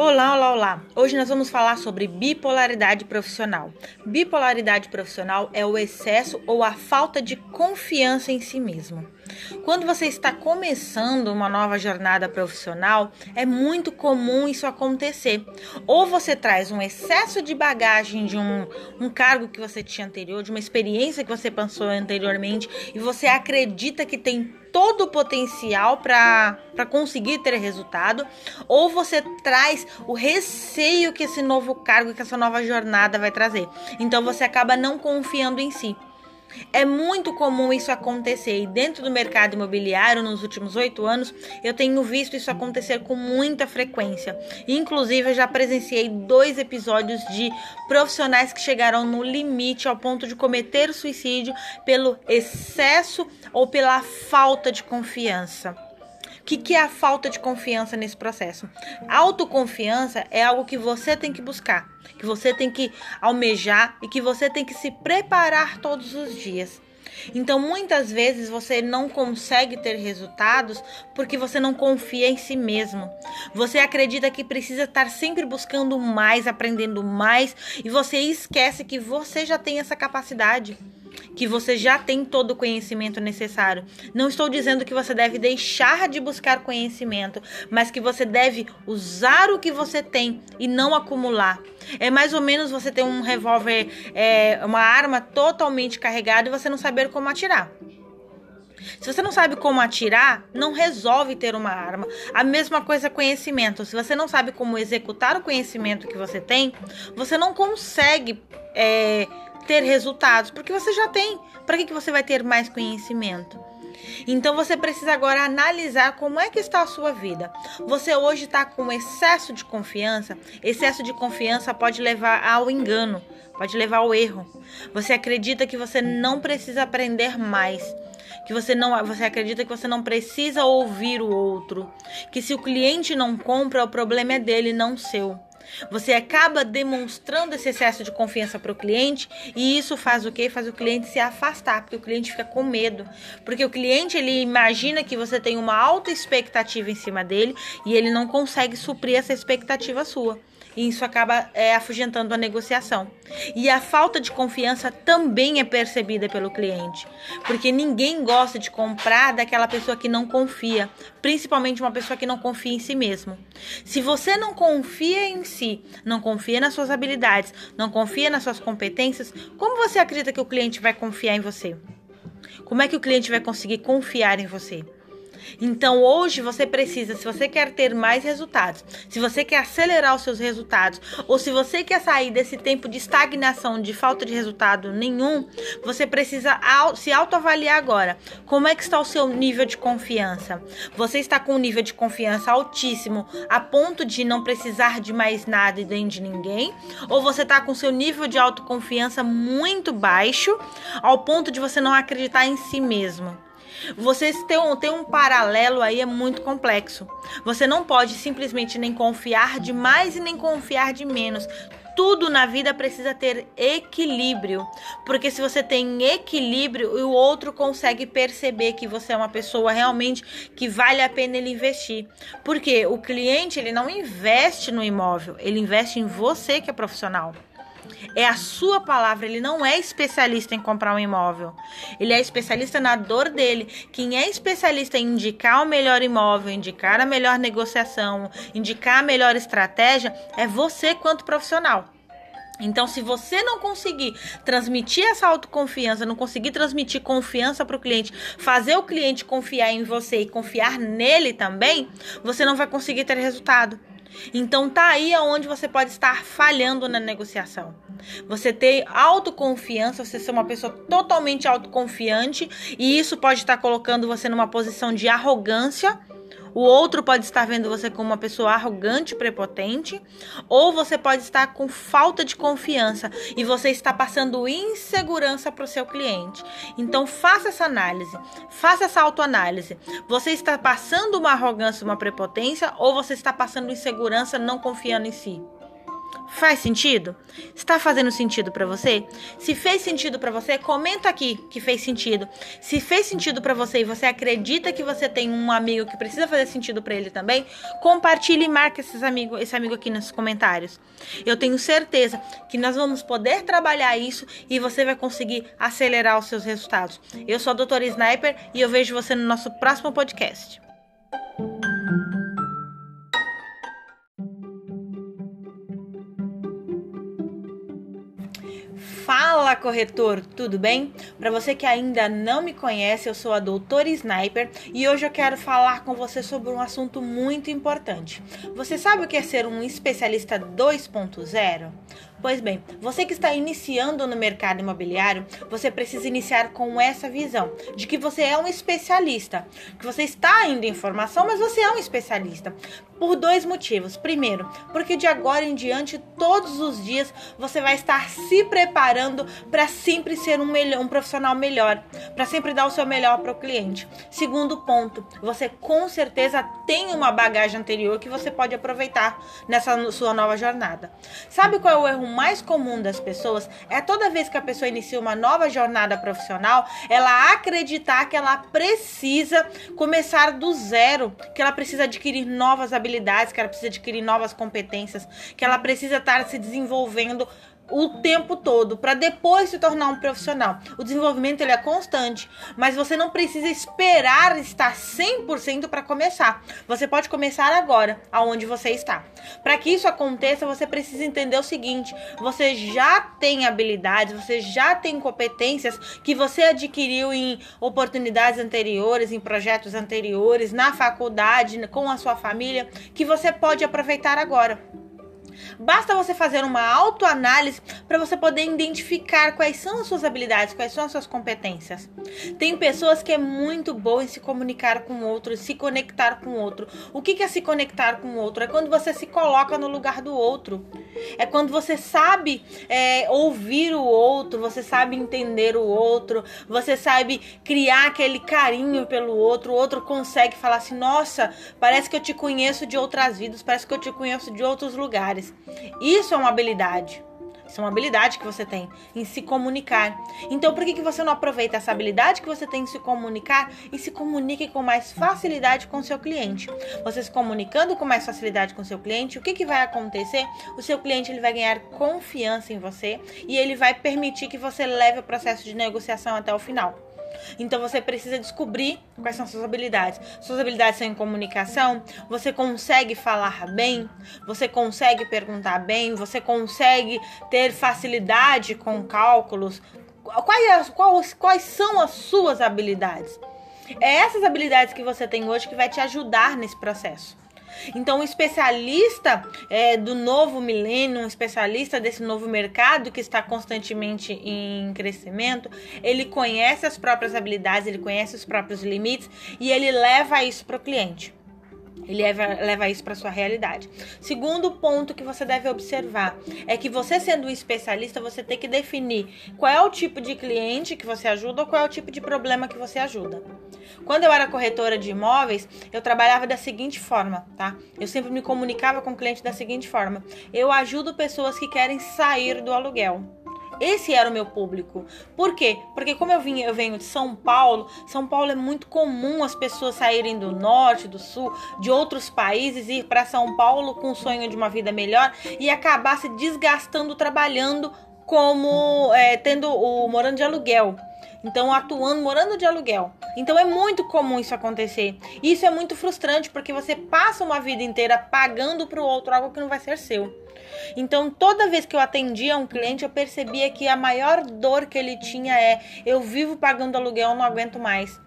Olá, olá, olá! Hoje nós vamos falar sobre bipolaridade profissional. Bipolaridade profissional é o excesso ou a falta de confiança em si mesmo. Quando você está começando uma nova jornada profissional, é muito comum isso acontecer. Ou você traz um excesso de bagagem de um, um cargo que você tinha anterior, de uma experiência que você pensou anteriormente, e você acredita que tem todo o potencial para conseguir ter resultado, ou você traz o receio que esse novo cargo, que essa nova jornada vai trazer. Então você acaba não confiando em si. É muito comum isso acontecer e dentro do mercado imobiliário, nos últimos oito anos, eu tenho visto isso acontecer com muita frequência. Inclusive, eu já presenciei dois episódios de profissionais que chegaram no limite ao ponto de cometer suicídio pelo excesso ou pela falta de confiança que, que é a falta de confiança nesse processo? Autoconfiança é algo que você tem que buscar, que você tem que almejar e que você tem que se preparar todos os dias. Então, muitas vezes você não consegue ter resultados porque você não confia em si mesmo. Você acredita que precisa estar sempre buscando mais, aprendendo mais, e você esquece que você já tem essa capacidade que você já tem todo o conhecimento necessário. Não estou dizendo que você deve deixar de buscar conhecimento, mas que você deve usar o que você tem e não acumular. É mais ou menos você ter um revólver, é, uma arma totalmente carregada e você não saber como atirar. Se você não sabe como atirar, não resolve ter uma arma. A mesma coisa conhecimento. Se você não sabe como executar o conhecimento que você tem, você não consegue é, ter resultados, porque você já tem. Para que, que você vai ter mais conhecimento? Então você precisa agora analisar como é que está a sua vida. Você hoje está com excesso de confiança. Excesso de confiança pode levar ao engano, pode levar ao erro. Você acredita que você não precisa aprender mais que você não você acredita que você não precisa ouvir o outro, que se o cliente não compra, o problema é dele, não seu. Você acaba demonstrando esse excesso de confiança para o cliente e isso faz o quê? Faz o cliente se afastar, porque o cliente fica com medo. Porque o cliente ele imagina que você tem uma alta expectativa em cima dele e ele não consegue suprir essa expectativa sua e isso acaba é, afugentando a negociação. E a falta de confiança também é percebida pelo cliente, porque ninguém gosta de comprar daquela pessoa que não confia, principalmente uma pessoa que não confia em si mesmo. Se você não confia em si, não confia nas suas habilidades, não confia nas suas competências, como você acredita que o cliente vai confiar em você? Como é que o cliente vai conseguir confiar em você? Então hoje você precisa, se você quer ter mais resultados, se você quer acelerar os seus resultados, ou se você quer sair desse tempo de estagnação, de falta de resultado nenhum, você precisa se autoavaliar agora. Como é que está o seu nível de confiança? Você está com um nível de confiança altíssimo a ponto de não precisar de mais nada e nem de ninguém? Ou você está com seu nível de autoconfiança muito baixo ao ponto de você não acreditar em si mesmo? Vocês têm um, têm um paralelo aí, é muito complexo. Você não pode simplesmente nem confiar de mais e nem confiar de menos tudo na vida precisa ter equilíbrio, porque se você tem equilíbrio, o outro consegue perceber que você é uma pessoa realmente que vale a pena ele investir. Porque o cliente, ele não investe no imóvel, ele investe em você que é profissional. É a sua palavra. Ele não é especialista em comprar um imóvel. Ele é especialista na dor dele. Quem é especialista em indicar o melhor imóvel, indicar a melhor negociação, indicar a melhor estratégia, é você quanto profissional. Então, se você não conseguir transmitir essa autoconfiança, não conseguir transmitir confiança para o cliente, fazer o cliente confiar em você e confiar nele também, você não vai conseguir ter resultado. Então tá aí aonde você pode estar falhando na negociação. Você ter autoconfiança, você ser uma pessoa totalmente autoconfiante e isso pode estar colocando você numa posição de arrogância o outro pode estar vendo você como uma pessoa arrogante, prepotente, ou você pode estar com falta de confiança e você está passando insegurança para o seu cliente. Então faça essa análise, faça essa autoanálise. Você está passando uma arrogância, uma prepotência, ou você está passando insegurança, não confiando em si? Faz sentido? Está fazendo sentido para você? Se fez sentido para você, comenta aqui que fez sentido. Se fez sentido para você e você acredita que você tem um amigo que precisa fazer sentido para ele também, compartilhe e marque esses esse amigo aqui nos comentários. Eu tenho certeza que nós vamos poder trabalhar isso e você vai conseguir acelerar os seus resultados. Eu sou a doutora Sniper e eu vejo você no nosso próximo podcast. Fala corretor, tudo bem? Para você que ainda não me conhece, eu sou a doutora Sniper e hoje eu quero falar com você sobre um assunto muito importante. Você sabe o que é ser um especialista 2.0? Pois bem, você que está iniciando no mercado imobiliário, você precisa iniciar com essa visão de que você é um especialista, que você está indo em formação, mas você é um especialista. Por dois motivos. Primeiro, porque de agora em diante, todos os dias, você vai estar se preparando para sempre ser um, melhor, um profissional melhor, para sempre dar o seu melhor para o cliente. Segundo ponto, você com certeza tem uma bagagem anterior que você pode aproveitar nessa sua nova jornada. Sabe qual é o erro mais comum das pessoas? É toda vez que a pessoa inicia uma nova jornada profissional, ela acreditar que ela precisa começar do zero, que ela precisa adquirir novas habilidades que ela precisa adquirir novas competências, que ela precisa estar se desenvolvendo o tempo todo para depois se tornar um profissional. O desenvolvimento ele é constante, mas você não precisa esperar estar 100% para começar. Você pode começar agora, aonde você está. Para que isso aconteça, você precisa entender o seguinte: você já tem habilidades, você já tem competências que você adquiriu em oportunidades anteriores, em projetos anteriores, na faculdade, com a sua família, que você pode aproveitar agora. Basta você fazer uma autoanálise para você poder identificar quais são as suas habilidades, quais são as suas competências. Tem pessoas que é muito boa em se comunicar com o outro, se conectar com o outro. O que é se conectar com o outro? É quando você se coloca no lugar do outro. É quando você sabe é, ouvir o outro, você sabe entender o outro, você sabe criar aquele carinho pelo outro. O outro consegue falar assim: nossa, parece que eu te conheço de outras vidas, parece que eu te conheço de outros lugares. Isso é uma habilidade. Isso é uma habilidade que você tem em se comunicar. Então, por que, que você não aproveita essa habilidade que você tem em se comunicar e se comunique com mais facilidade com o seu cliente? Você se comunicando com mais facilidade com o seu cliente, o que, que vai acontecer? O seu cliente ele vai ganhar confiança em você e ele vai permitir que você leve o processo de negociação até o final. Então você precisa descobrir quais são suas habilidades. Suas habilidades são em comunicação, você consegue falar bem, você consegue perguntar bem, você consegue ter facilidade com cálculos. Quais, quais, quais são as suas habilidades? É essas habilidades que você tem hoje que vai te ajudar nesse processo. Então, um especialista é, do novo milênio, um especialista desse novo mercado que está constantemente em crescimento, ele conhece as próprias habilidades, ele conhece os próprios limites e ele leva isso para o cliente. Ele leva, leva isso para sua realidade. Segundo ponto que você deve observar é que você sendo um especialista, você tem que definir qual é o tipo de cliente que você ajuda ou qual é o tipo de problema que você ajuda. Quando eu era corretora de imóveis, eu trabalhava da seguinte forma, tá? Eu sempre me comunicava com o cliente da seguinte forma: eu ajudo pessoas que querem sair do aluguel. Esse era o meu público. Por quê? Porque como eu, vim, eu venho de São Paulo, São Paulo é muito comum as pessoas saírem do norte, do sul, de outros países ir para São Paulo com o sonho de uma vida melhor e acabar se desgastando trabalhando como é, tendo o morando de aluguel. Então, atuando, morando de aluguel. Então, é muito comum isso acontecer. Isso é muito frustrante porque você passa uma vida inteira pagando para o outro algo que não vai ser seu. Então, toda vez que eu atendia um cliente, eu percebia que a maior dor que ele tinha é: eu vivo pagando aluguel, não aguento mais.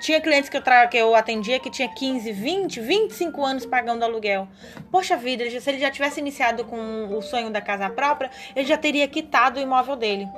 Tinha clientes que eu, tra... que eu atendia que tinha 15, 20, 25 anos pagando aluguel. Poxa vida, se ele já tivesse iniciado com o sonho da casa própria, ele já teria quitado o imóvel dele.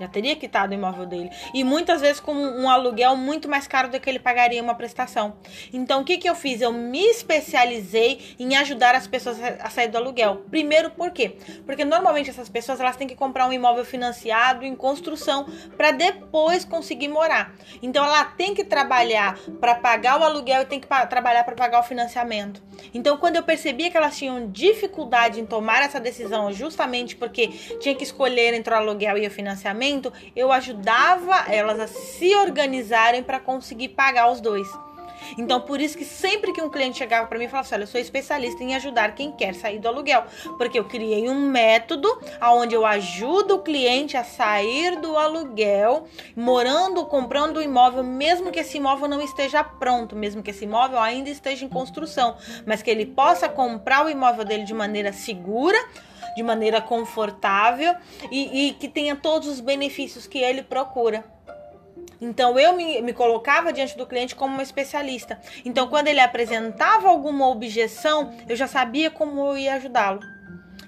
Já teria quitado o imóvel dele. E muitas vezes com um aluguel muito mais caro do que ele pagaria uma prestação. Então, o que, que eu fiz? Eu me especializei em ajudar as pessoas a sair do aluguel. Primeiro, por quê? Porque normalmente essas pessoas elas têm que comprar um imóvel financiado em construção para depois conseguir morar. Então, ela tem que trabalhar para pagar o aluguel e tem que trabalhar para pagar o financiamento. Então, quando eu percebia que elas tinham dificuldade em tomar essa decisão, justamente porque tinha que escolher entre o aluguel e o financiamento, eu ajudava elas a se organizarem para conseguir pagar os dois. Então, por isso que sempre que um cliente chegava para mim e falava assim: Olha, eu sou especialista em ajudar quem quer sair do aluguel. Porque eu criei um método onde eu ajudo o cliente a sair do aluguel, morando, comprando o um imóvel, mesmo que esse imóvel não esteja pronto, mesmo que esse imóvel ainda esteja em construção, mas que ele possa comprar o imóvel dele de maneira segura de maneira confortável e, e que tenha todos os benefícios que ele procura. Então eu me, me, colocava diante do cliente como uma especialista. Então, quando ele apresentava alguma objeção, eu já sabia como eu ia ajudá-lo.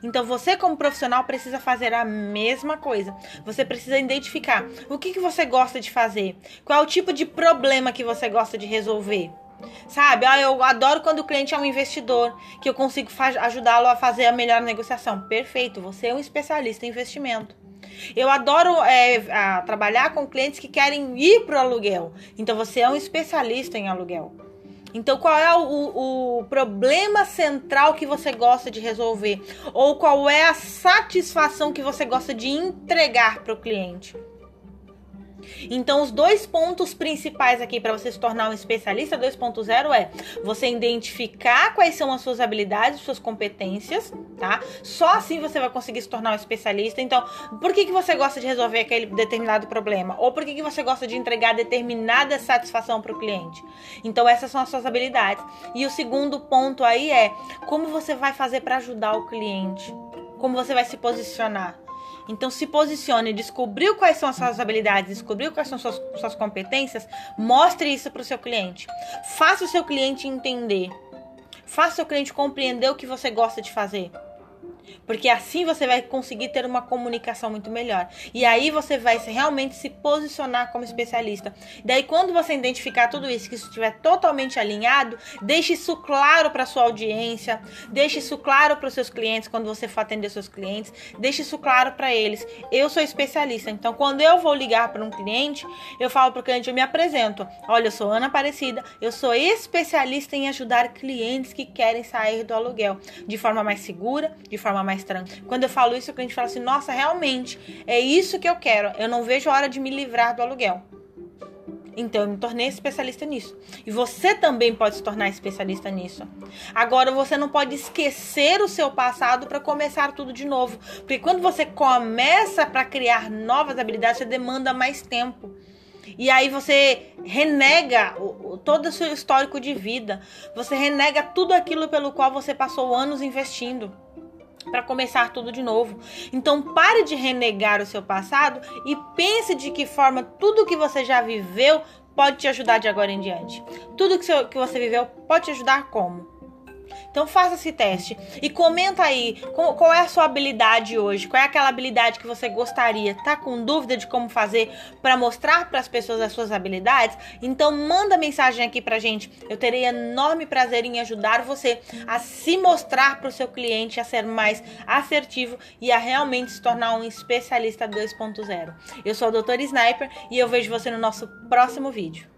Então, você, como profissional, precisa fazer a mesma coisa. Você precisa identificar o que, que você gosta de fazer, qual é o tipo de problema que você gosta de resolver. Sabe? Ah, eu adoro quando o cliente é um investidor, que eu consigo ajudá-lo a fazer a melhor negociação. Perfeito, você é um especialista em investimento. Eu adoro é, trabalhar com clientes que querem ir para o aluguel. Então você é um especialista em aluguel. Então, qual é o, o, problema central que você gosta de resolver? Ou qual é a satisfação que você gosta de entregar para o cliente? Então, os dois pontos principais aqui para você se tornar um especialista 2.0 é você identificar quais são as suas habilidades, suas competências, tá? Só assim você vai conseguir se tornar um especialista. Então, por que, que você gosta de resolver aquele determinado problema? Ou por que, que você gosta de entregar determinada satisfação para o cliente? Então, essas são as suas habilidades. E o segundo ponto aí é como você vai fazer para ajudar o cliente? Como você vai se posicionar? Então se posicione, descobriu quais são as suas habilidades, descobriu quais são suas, suas competências, mostre isso para o seu cliente. Faça o seu cliente entender. Faça o seu cliente compreender o que você gosta de fazer. Porque assim você vai conseguir ter uma comunicação muito melhor. E aí você vai realmente se posicionar como especialista. Daí, quando você identificar tudo isso, que isso estiver totalmente alinhado, deixe isso claro para sua audiência, deixe isso claro para os seus clientes quando você for atender seus clientes, deixe isso claro para eles. Eu sou especialista, então quando eu vou ligar para um cliente, eu falo para o cliente, eu me apresento. Olha, eu sou Ana Aparecida, eu sou especialista em ajudar clientes que querem sair do aluguel de forma mais segura, de forma mais tranquila. Quando eu falo isso, o cliente fala assim: nossa, realmente, é isso que eu quero. Eu não vejo a hora de me livrar do aluguel. Então eu me tornei especialista nisso. E você também pode se tornar especialista nisso. Agora você não pode esquecer o seu passado para começar tudo de novo, porque quando você começa para criar novas habilidades, você demanda mais tempo. E aí você renega todo o seu histórico de vida. Você renega tudo aquilo pelo qual você passou anos investindo para começar tudo de novo. Então pare de renegar o seu passado e pense de que forma tudo que você já viveu pode te ajudar de agora em diante. Tudo que você viveu pode te ajudar como? Então faça esse teste e comenta aí qual é a sua habilidade hoje, qual é aquela habilidade que você gostaria, tá com dúvida de como fazer para mostrar para as pessoas as suas habilidades? Então manda mensagem aqui pra gente. Eu terei enorme prazer em ajudar você a se mostrar para o seu cliente, a ser mais assertivo e a realmente se tornar um especialista 2.0. Eu sou a doutora Sniper e eu vejo você no nosso próximo vídeo.